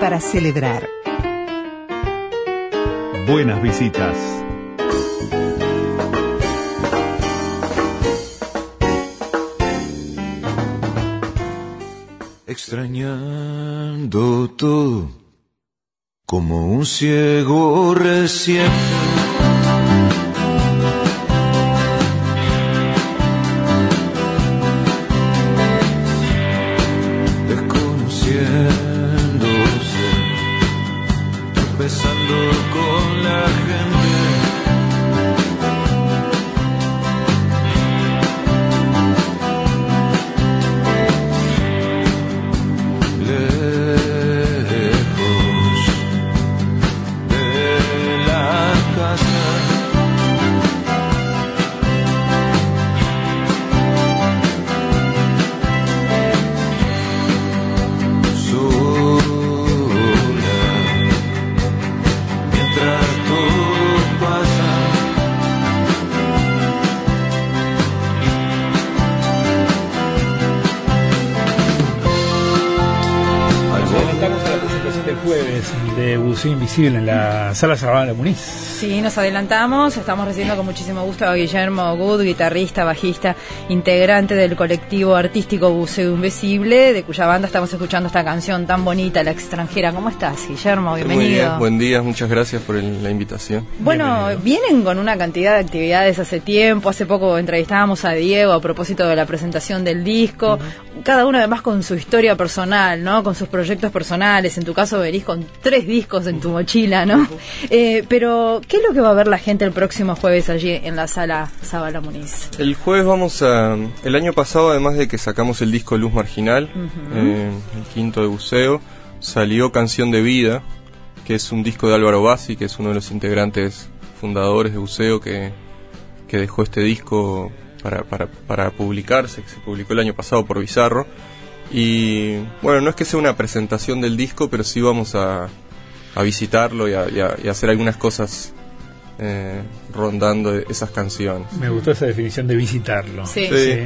para celebrar. Buenas visitas. Extrañando todo, como un ciego recién. Jueves de Buceo Invisible en la Sala Sabana Muniz. Sí, nos adelantamos. Estamos recibiendo con muchísimo gusto a Guillermo Good, guitarrista, bajista, integrante del colectivo artístico Buceo Invisible, de cuya banda estamos escuchando esta canción tan bonita, La extranjera. ¿Cómo estás, Guillermo? Bienvenido. Muy bien, buen día, muchas gracias por el- la invitación. Bueno, vienen con una cantidad de actividades hace tiempo. Hace poco entrevistábamos a Diego a propósito de la presentación del disco. Cada uno además con su historia personal, ¿no? Con sus proyectos personales. En tu caso venís con tres discos en tu mochila, ¿no? Eh, pero, ¿qué es lo que va a ver la gente el próximo jueves allí en la sala Zabala Muniz? El jueves vamos a... El año pasado, además de que sacamos el disco Luz Marginal, eh, el quinto de buceo, salió Canción de Vida, que es un disco de Álvaro Bassi, que es uno de los integrantes fundadores de buceo que, que dejó este disco para, para, para publicarse, que se publicó el año pasado por Bizarro. Y bueno, no es que sea una presentación del disco, pero sí vamos a, a visitarlo y a, y a- y a hacer algunas cosas eh, rondando esas canciones. Me gustó esa definición de visitarlo. Sí. Sí.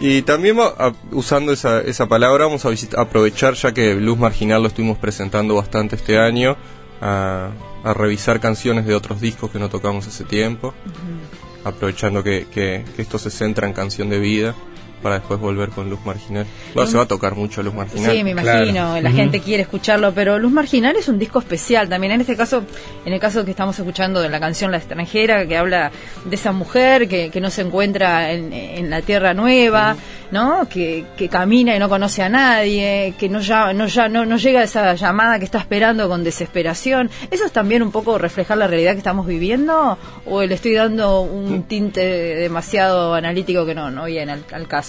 Y también va usando esa, esa palabra vamos a visit- aprovechar ya que Luz Marginal lo estuvimos presentando bastante este año a, a revisar canciones de otros discos que no tocamos hace tiempo, aprovechando que, que- esto se centra en canción de vida para después volver con Luz Marginal. Bueno, se va a tocar mucho Luz Marginal. Sí, me imagino, Claro. la gente quiere escucharlo, pero Luz Marginal es un disco especial también. En este caso, en el caso que estamos escuchando de la canción La extranjera, que habla de esa mujer que, que no se encuentra en, en la tierra nueva, ¿no? Que, que camina y no conoce a nadie, que no, ya, no, ya, no, no llega a esa llamada que está esperando con desesperación. ¿Eso es también un poco reflejar la realidad que estamos viviendo? ¿O le estoy dando un tinte demasiado analítico que no, no viene al, al caso?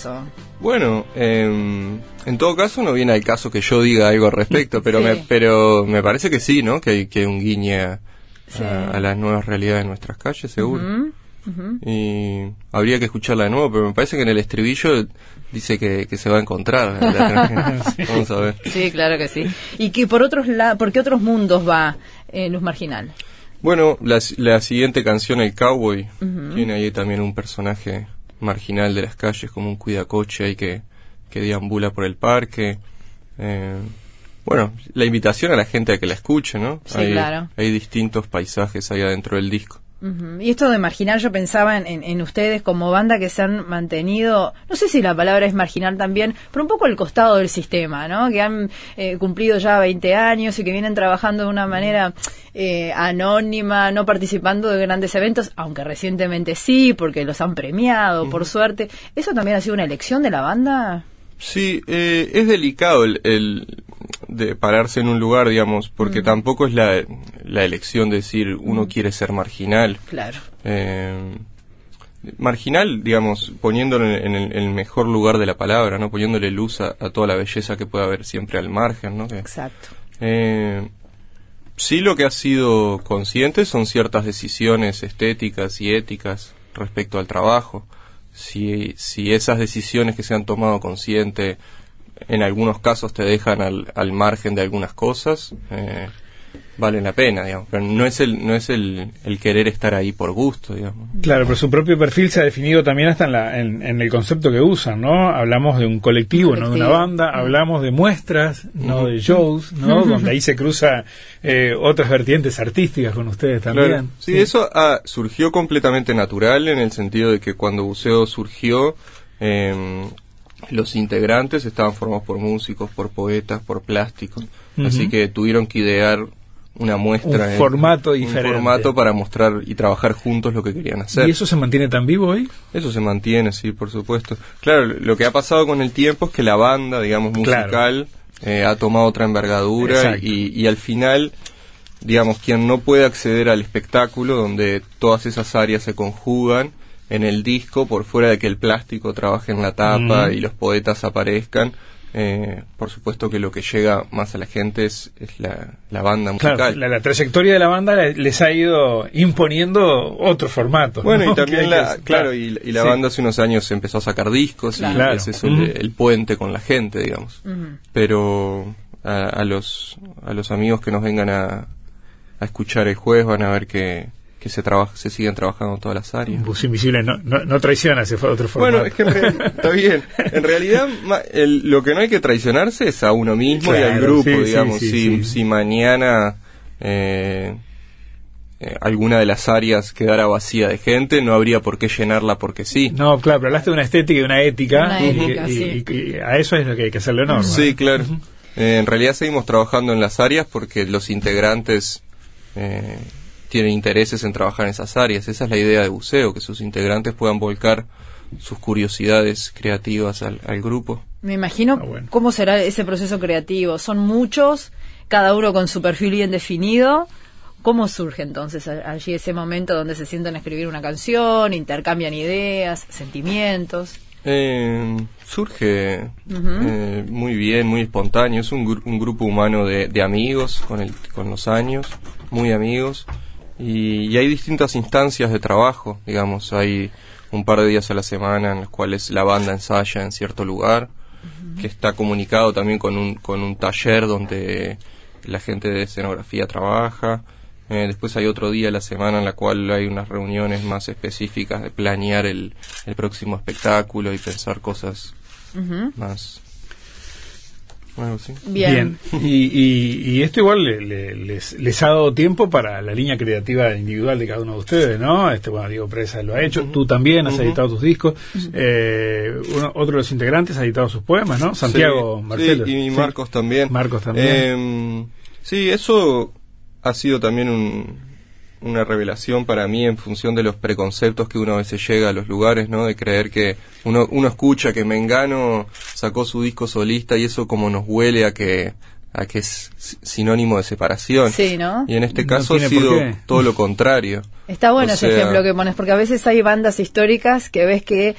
Bueno, em, en todo caso no viene al caso que yo diga algo al respecto, pero Sí. me, pero me parece que sí, ¿no? Que hay, que un guiñe a, Sí. a- a las nuevas realidades de nuestras calles, seguro. Y habría que escucharla de nuevo, pero me parece que en el estribillo dice que, que se va a encontrar. Vamos a ver. Sí, claro que sí. ¿Y que por otros la por qué otros mundos va eh, Luz Marginal? Bueno, la, la siguiente canción, El Cowboy, tiene ahí también un personaje marginal de las calles, como un cuidacoche ahí que, que deambula por el parque. Eh, bueno, la invitación a la gente a que la escuche, ¿no? Sí, hay, claro. hay distintos paisajes ahí adentro del disco. Ujú. Y esto de marginal, yo pensaba en, en- en ustedes como banda que se han mantenido, no sé si la palabra es marginal también, pero un poco al costado del sistema, ¿no? Que han eh, cumplido ya 20 años y que vienen trabajando de una manera eh, anónima, no participando de grandes eventos, aunque recientemente sí, porque los han premiado, por suerte. ¿Eso también ha sido una elección de la banda? Sí, eh, es delicado el, el de pararse en un lugar, digamos, porque tampoco es la, la elección de decir uno quiere ser marginal. Claro. Eh, marginal, digamos, poniéndolo en, en el, en el mejor lugar de la palabra, ¿no? Poniéndole luz a, a toda la belleza que puede haber siempre al margen, ¿no? Que, Exacto. eh, sí lo que ha sido consciente son ciertas decisiones estéticas y éticas respecto al trabajo. Si, si esas decisiones que se han tomado consciente en algunos casos te dejan al, al margen de algunas cosas, eh, valen la pena, digamos. Pero no es el, no es el, el querer estar ahí por gusto, digamos. Claro, pero su propio perfil se ha definido también hasta en, la, en, en el concepto que usan, ¿no? Hablamos de un colectivo, no de una banda, hablamos de muestras, no de shows, ¿no? Donde ahí se cruza eh, otras vertientes artísticas con ustedes también. Claro. Sí, eso ah, surgió completamente natural en el sentido de que cuando Buceo surgió, eh, los integrantes estaban formados por músicos, por poetas, por plásticos. Así que tuvieron que idear una muestra. Un en- formato un diferente. formato para mostrar y trabajar juntos lo que querían hacer. ¿Y eso se mantiene tan vivo hoy? Eso se mantiene, sí, por supuesto. Claro, lo que ha pasado con el tiempo es que la banda, digamos, Claro. musical, eh, ha tomado otra envergadura y, y al final, digamos, quien no puede acceder al espectáculo donde todas esas áreas se conjugan en el disco, por fuera de que el plástico trabaje en la tapa y los poetas aparezcan, eh, por supuesto que lo que llega más a la gente es, es la, la banda musical. Claro, la, la trayectoria de la banda le- les ha ido imponiendo otro formato. Bueno, ¿no? y también la, claro, y, y la Sí. banda hace unos años empezó a sacar discos y Claro. es el, puente con la gente, digamos. Pero a, a los a los amigos que nos vengan a, a escuchar el jueves van a ver que, que se trabaja, se siguen trabajando en todas las áreas. Bus Invisible no, no, no traiciona ese fue otro formato. Bueno, es que está bien. En realidad, ma- el- lo que no hay que traicionarse es a uno mismo y al grupo, sí, digamos. sí, si, sí. si mañana eh, eh, alguna de las áreas quedara vacía de gente, no habría por qué llenarla porque sí. No, claro, pero hablaste de una estética y de una ética. Una y- ética, y, sí. y- y a eso es lo que hay que hacerle honor. ¿no? Sí, claro. Eh, en realidad seguimos trabajando en las áreas porque los integrantes eh, tienen intereses en trabajar en esas áreas. Esa es la idea de buceo, que sus integrantes puedan volcar sus curiosidades creativas al, al grupo. Me imagino Ah, bueno. cómo será ese proceso creativo. Son muchos, cada uno con su perfil bien definido. ¿Cómo surge entonces allí ese momento donde se sientan a escribir una canción, intercambian ideas, sentimientos? Eh, surge eh, muy bien, muy espontáneo. Es un, gru- un grupo humano de, de amigos con, el, con los años, muy amigos. Y, y hay distintas instancias de trabajo, digamos. Hay un par de días a la semana en los cuales la banda ensaya en cierto lugar, que está comunicado también con un, con un taller donde la gente de escenografía trabaja. Eh, después hay otro día a la semana en la cual hay unas reuniones más específicas de planear el, el próximo espectáculo y pensar cosas más... Algo así. Bien. Y, y- y esto igual le- le- les, les ha dado tiempo para la línea creativa individual de cada uno de ustedes, ¿no? Este, bueno, Diego Presa lo ha hecho, tú también has editado tus discos, eh, uno- otro de los integrantes ha editado sus poemas, ¿no? Santiago Sí, Marcelo. sí, y Sí. Marcos también. Marcos también. Eh, sí, eso ha sido también un- una revelación para mí en función de los preconceptos que uno a veces llega a los lugares, ¿no? De creer que uno, uno escucha que Mengano sacó su disco solista y eso como nos huele a que a que es sinónimo de separación. Sí, ¿no? Y en este No caso ha sido todo lo contrario. Está bueno O ese sea, ejemplo que pones, porque a veces hay bandas históricas que ves que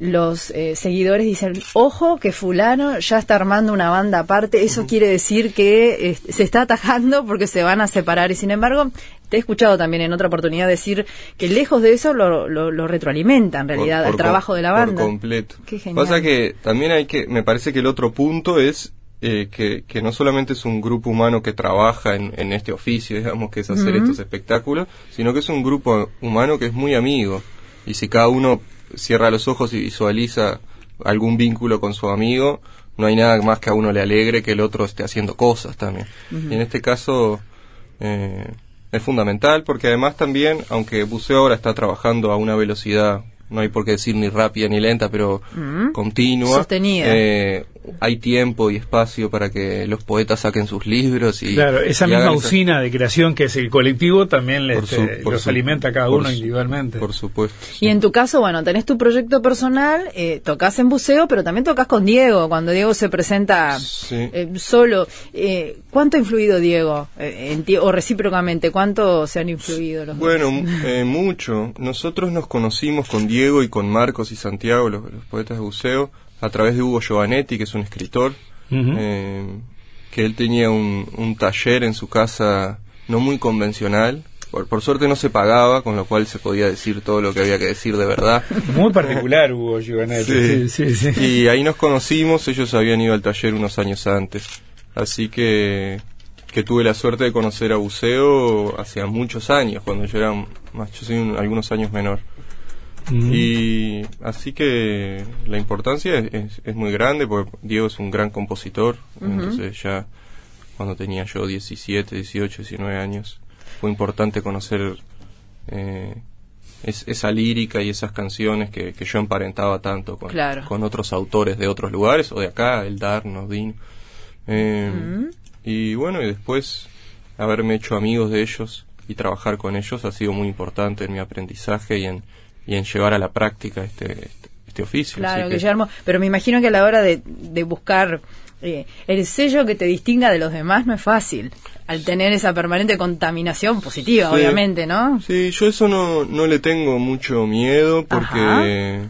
los eh, seguidores dicen, ojo, que fulano ya está armando una banda aparte, eso quiere decir que eh, se está atajando porque se van a separar. Y sin embargo, te he escuchado también en otra oportunidad decir que lejos de eso lo, lo, lo retroalimenta en realidad por- el por trabajo com- de la banda. Por completo. Qué genial. Pasa que también hay que, me parece que el otro punto es eh, que, que no solamente es un grupo humano que trabaja en, en este oficio, digamos, que es hacer estos espectáculos, sino que es un grupo humano que es muy amigo. Y si cada uno cierra los ojos y visualiza algún vínculo con su amigo, no hay nada más que a uno le alegre que el otro esté haciendo cosas también. Y en este caso eh, es fundamental porque además también, aunque Buceo ahora está trabajando a una velocidad, no hay por qué decir ni rápida ni lenta, pero continua, Sostenida. eh, hay tiempo y espacio para que los poetas saquen sus libros y Claro, esa y misma esa- usina de creación que es el colectivo también les, su- este, los su- alimenta a cada uno su- individualmente. Por supuesto. Y en tu caso, bueno, tenés tu proyecto personal, eh, tocas en buceo, pero también tocas con Diego, cuando Diego se presenta Sí. eh, solo. Eh, ¿Cuánto ha influido Diego? eh, en ti, o recíprocamente, ¿cuánto se han influido los dos? Bueno, eh, mucho. Nosotros nos conocimos con Diego y con Marcos y Santiago, los, los poetas de buceo, a través de Hugo Giovanetti, que es un escritor, eh, que él tenía un, un taller en su casa no muy convencional. Por, por suerte no se pagaba, con lo cual se podía decir todo lo que había que decir de verdad. Muy particular Hugo Giovanetti. Sí, sí, sí. Y ahí nos conocimos, ellos habían ido al taller unos años antes. Así que, que tuve la suerte de conocer a Buceo hace muchos años, cuando yo era más, yo soy un- algunos años menor. Mm. Y así que la importancia es, es- es muy grande porque Diego es un gran compositor. Entonces ya cuando tenía yo 17, 18, 19 años fue importante conocer eh, es- esa lírica y esas canciones que, que yo emparentaba tanto con, Claro. con otros autores de otros lugares o de acá, el Darno, Dino. Eh, Y bueno, y después haberme hecho amigos de ellos y trabajar con ellos ha sido muy importante en mi aprendizaje y en, y en llevar a la práctica este, este, este oficio. Claro, que- Guillermo, pero me imagino que a la hora de, de buscar eh, el sello que te distinga de los demás no es fácil, al tener esa permanente contaminación positiva, Sí. obviamente, ¿no? Sí, yo eso no, no le tengo mucho miedo porque eh,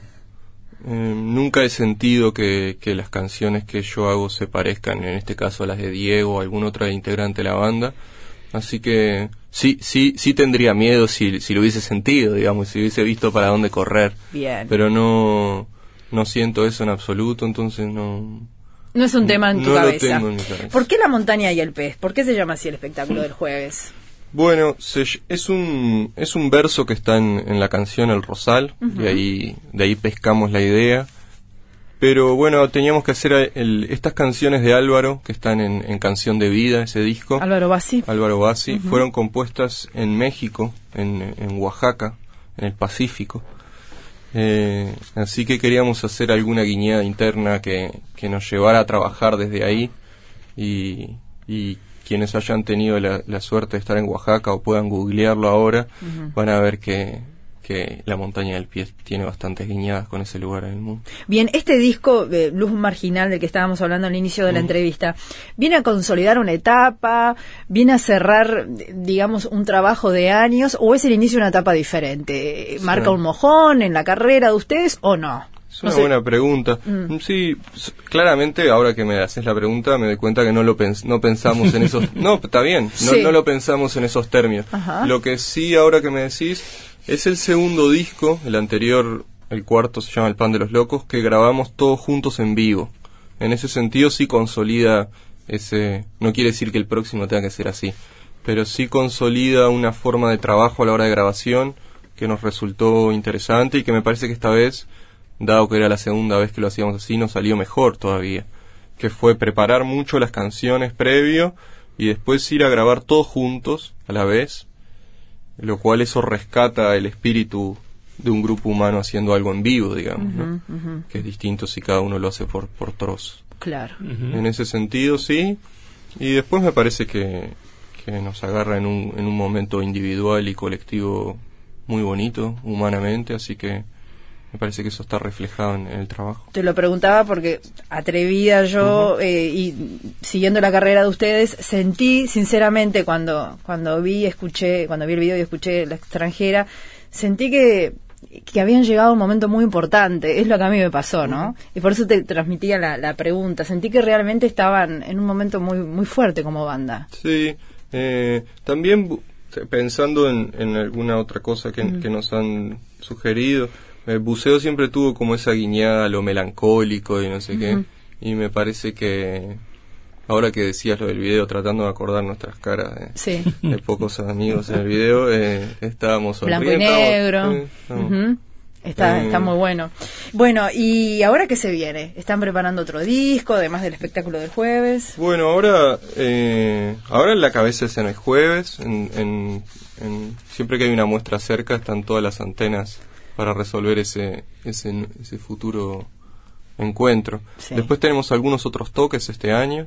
nunca he sentido que, que las canciones que yo hago se parezcan, en este caso a las de Diego o algún otro integrante de la banda. Así que sí, sí, sí tendría miedo si, si lo hubiese sentido, digamos, si hubiese visto para dónde correr. Bien. Pero no, no siento eso en absoluto, entonces no... no es un tema en tu no lo cabeza. tengo en mi cabeza. ¿Por qué la montaña y el pez? ¿Por qué se llama así el espectáculo del jueves? Bueno, se- es un es un verso que está en, en la canción El Rosal y ahí de ahí pescamos la idea. Pero bueno, teníamos que hacer el- estas canciones de Álvaro que están en, en Canción de Vida, ese disco. Álvaro Bassi. Álvaro Bassi, fueron compuestas en México, en, en Oaxaca, en el Pacífico. Eh, así que queríamos hacer alguna guiñada interna que, que nos llevara a trabajar desde ahí y, y quienes hayan tenido la, la suerte de estar en Oaxaca o puedan googlearlo ahora van a ver que, que la montaña del pie tiene bastantes guiñadas con ese lugar en el mundo. Bien, este disco, eh, Luz Marginal, del que estábamos hablando al inicio de la entrevista, ¿viene a consolidar una etapa? ¿Viene a cerrar, digamos, un trabajo de años? ¿O es el inicio de una etapa diferente? ¿Marca Sí. un mojón en la carrera de ustedes o no? Es No una sé. buena pregunta. Sí, s- claramente ahora que me haces la pregunta me doy cuenta que no lo pens- no pensamos en esos... No, está bien, no, Sí. no lo pensamos en esos términos. Ajá. Lo que sí ahora que me decís es el segundo disco, el anterior, el cuarto se llama El Pan de los Locos, que grabamos todos juntos en vivo. En ese sentido sí consolida ese... No quiere decir que el próximo tenga que ser así, pero sí consolida una forma de trabajo a la hora de grabación que nos resultó interesante y que me parece que esta vez dado que era la segunda vez que lo hacíamos así, nos salió mejor todavía. Que fue preparar mucho las canciones previo y después ir a grabar todos juntos a la vez, lo cual eso rescata el espíritu de un grupo humano haciendo algo en vivo, digamos, ¿no? que es distinto si cada uno lo hace por, por trozos. Claro. En ese sentido, sí. Y después me parece que, que nos agarra en un, en un momento individual y colectivo muy bonito, humanamente, así que me parece que eso está reflejado en, en el trabajo. Te lo preguntaba porque atrevida yo eh, y siguiendo la carrera de ustedes sentí sinceramente cuando cuando vi escuché cuando vi el video y escuché la extranjera sentí que que habían llegado a un momento muy importante. Es lo que a mí me pasó no y por eso te transmitía la, la pregunta. Sentí que realmente estaban en un momento muy muy fuerte como banda. Sí, eh, también pensando en, en alguna otra cosa que, que nos han sugerido, el buceo siempre tuvo como esa guiñada a lo melancólico y no sé qué, y me parece que ahora que decías lo del video, tratando de acordar nuestras caras de, sí de pocos amigos en el video, eh, estábamos blanco y negro. Está, Eh. está muy bueno. Bueno, ¿y ahora qué se viene? ¿Están preparando otro disco, además del espectáculo del jueves? Bueno, ahora, eh, ahora en la cabeza es en el jueves. En, en- en- siempre que hay una muestra cerca están todas las antenas para resolver ese, ese, ese futuro encuentro. Sí. Después tenemos algunos otros toques este año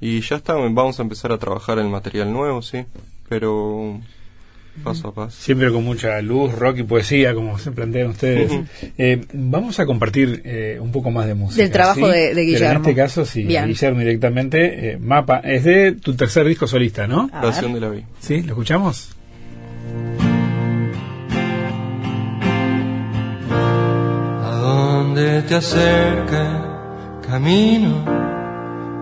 y ya está, vamos a empezar a trabajar el material nuevo, sí, pero paso a paso. Siempre con mucha luz, rock y poesía, como se plantean ustedes. Eh, vamos a compartir eh, un poco más de música. Del trabajo ¿sí? de- de Pero Guillermo. en este caso, sí, Bien. Guillermo directamente. eh, Mapa, es de tu tercer disco solista, ¿no? Canción de la vida. ¿Sí? ¿Lo escuchamos? Dónde te acerca camino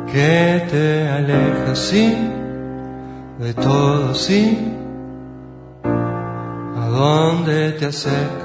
que te aleja sí de todo sí. A dónde te acerca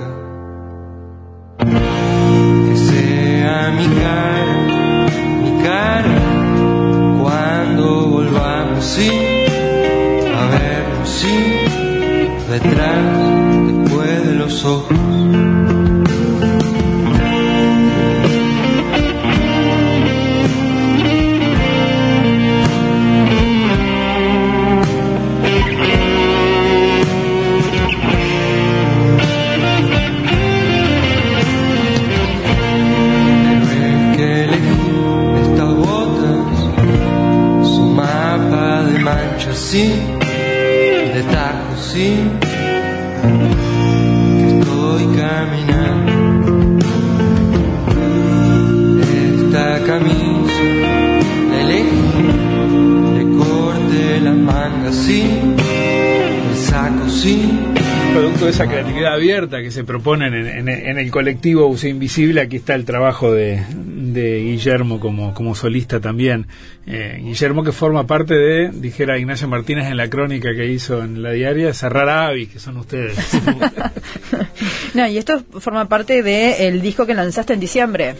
sí, de tajos sí, estoy caminando. Esta camisa la elegí, le corté las mangas sí, el saco sí. Producto de esa creatividad abierta que se proponen en, en- en el colectivo Use Invisible, aquí está el trabajo de, de Guillermo como, como solista también. Eh, Guillermo que forma parte de, dijera Ignacio Martínez en la crónica que hizo en la diaria, Cerrar Avis, que son ustedes. No, y esto forma parte del disco que lanzaste en diciembre.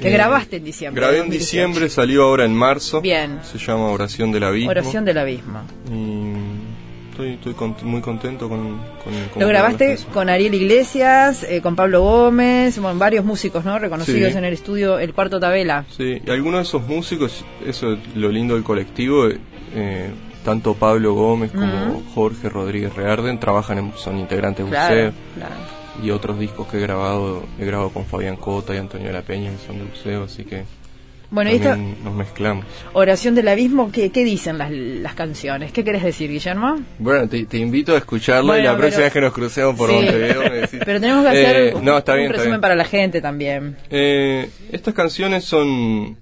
Que Eh, grabaste en diciembre. Grabé en 2018. diciembre, salió ahora en marzo. Bien. Se llama Oración del Abismo. Oración del Abismo. Y estoy, estoy cont- muy contento con, con cómo Lo grabaste con Ariel Iglesias, eh, con Pablo Gómez, bueno, varios músicos, ¿no? Reconocidos Sí. en el estudio El Cuarto Tabela. Sí, y algunos de esos músicos, eso es lo lindo del colectivo, eh, tanto Pablo Gómez como Jorge Rodríguez Rearden trabajan en, son integrantes de Claro, Buceo claro. y otros discos que he grabado, he grabado con Fabián Cota y Antonio de la Peña que son de Buceo, así que Bueno, y esta también nos mezclamos. Oración del Abismo, ¿qué, qué dicen las, las canciones? ¿Qué querés decir, Guillermo? Bueno, te, te invito a escucharlo y la próxima vez que nos crucemos por Sí. Montevideo me decís. Pero tenemos que hacer Eh, un, no, está un bien, está resumen bien. para la gente también. Eh, estas canciones son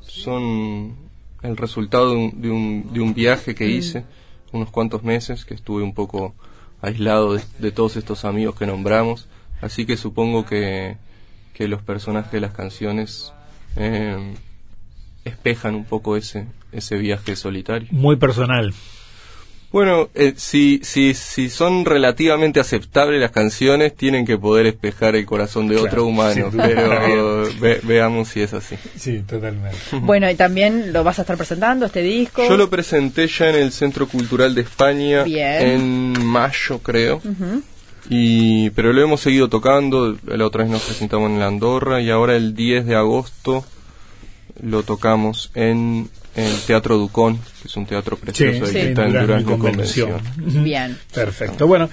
son el resultado de un, de un, de un viaje que hice unos cuantos meses que estuve un poco aislado de, de todos estos amigos que nombramos así que supongo que, que los personajes de las canciones eh, espejan un poco ese ese viaje solitario Muy personal. bueno, eh, si, si, si son relativamente aceptables las canciones, tienen que poder espejar el corazón de Claro, otro humano, pero ve- veamos si es así. Sí, totalmente. Bueno, y también lo vas a estar presentando, este disco. Yo lo presenté ya en el Centro Cultural de España Bien. en mayo, creo. y Pero lo hemos seguido tocando. La otra vez nos presentamos en la Andorra y ahora el 10 de agosto lo tocamos en el Teatro Ducón, que es un teatro precioso Sí. que está en Durazno Convención. Convención. Bien. Perfecto. Bueno,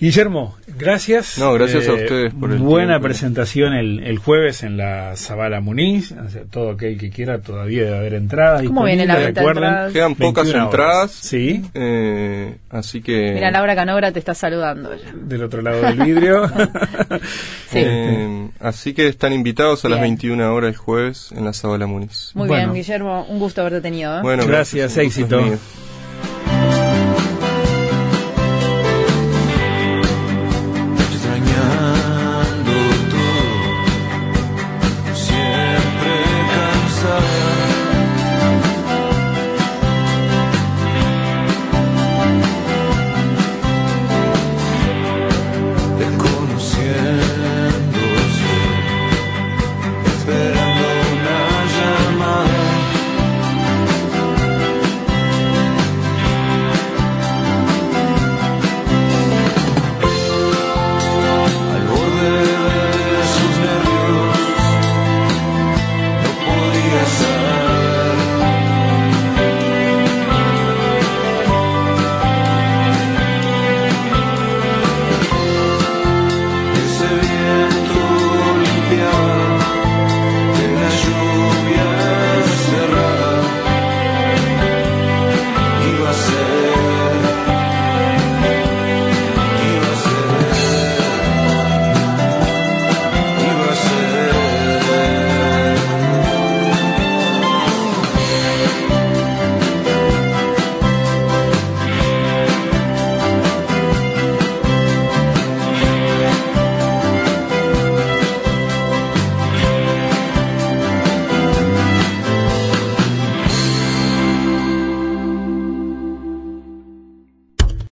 Guillermo, gracias. Eh, No, gracias a ustedes por el Buena tiempo. presentación el, el jueves en la Zabala Muniz. O sea, todo aquel que quiera todavía debe haber entradas. ¿Cómo viene la venta entradas? Quedan pocas 21 horas. entradas. Sí, Eh, así que. Mira, Laura Canogra te está saludando ya. del otro lado del vidrio. Sí. eh, así que están invitados a las Bien. 21 horas el jueves en la Zabala Muniz. Muy Bueno. bien, Guillermo, un gusto haberte tenido. ¿eh? Bueno, Gracias, es éxito.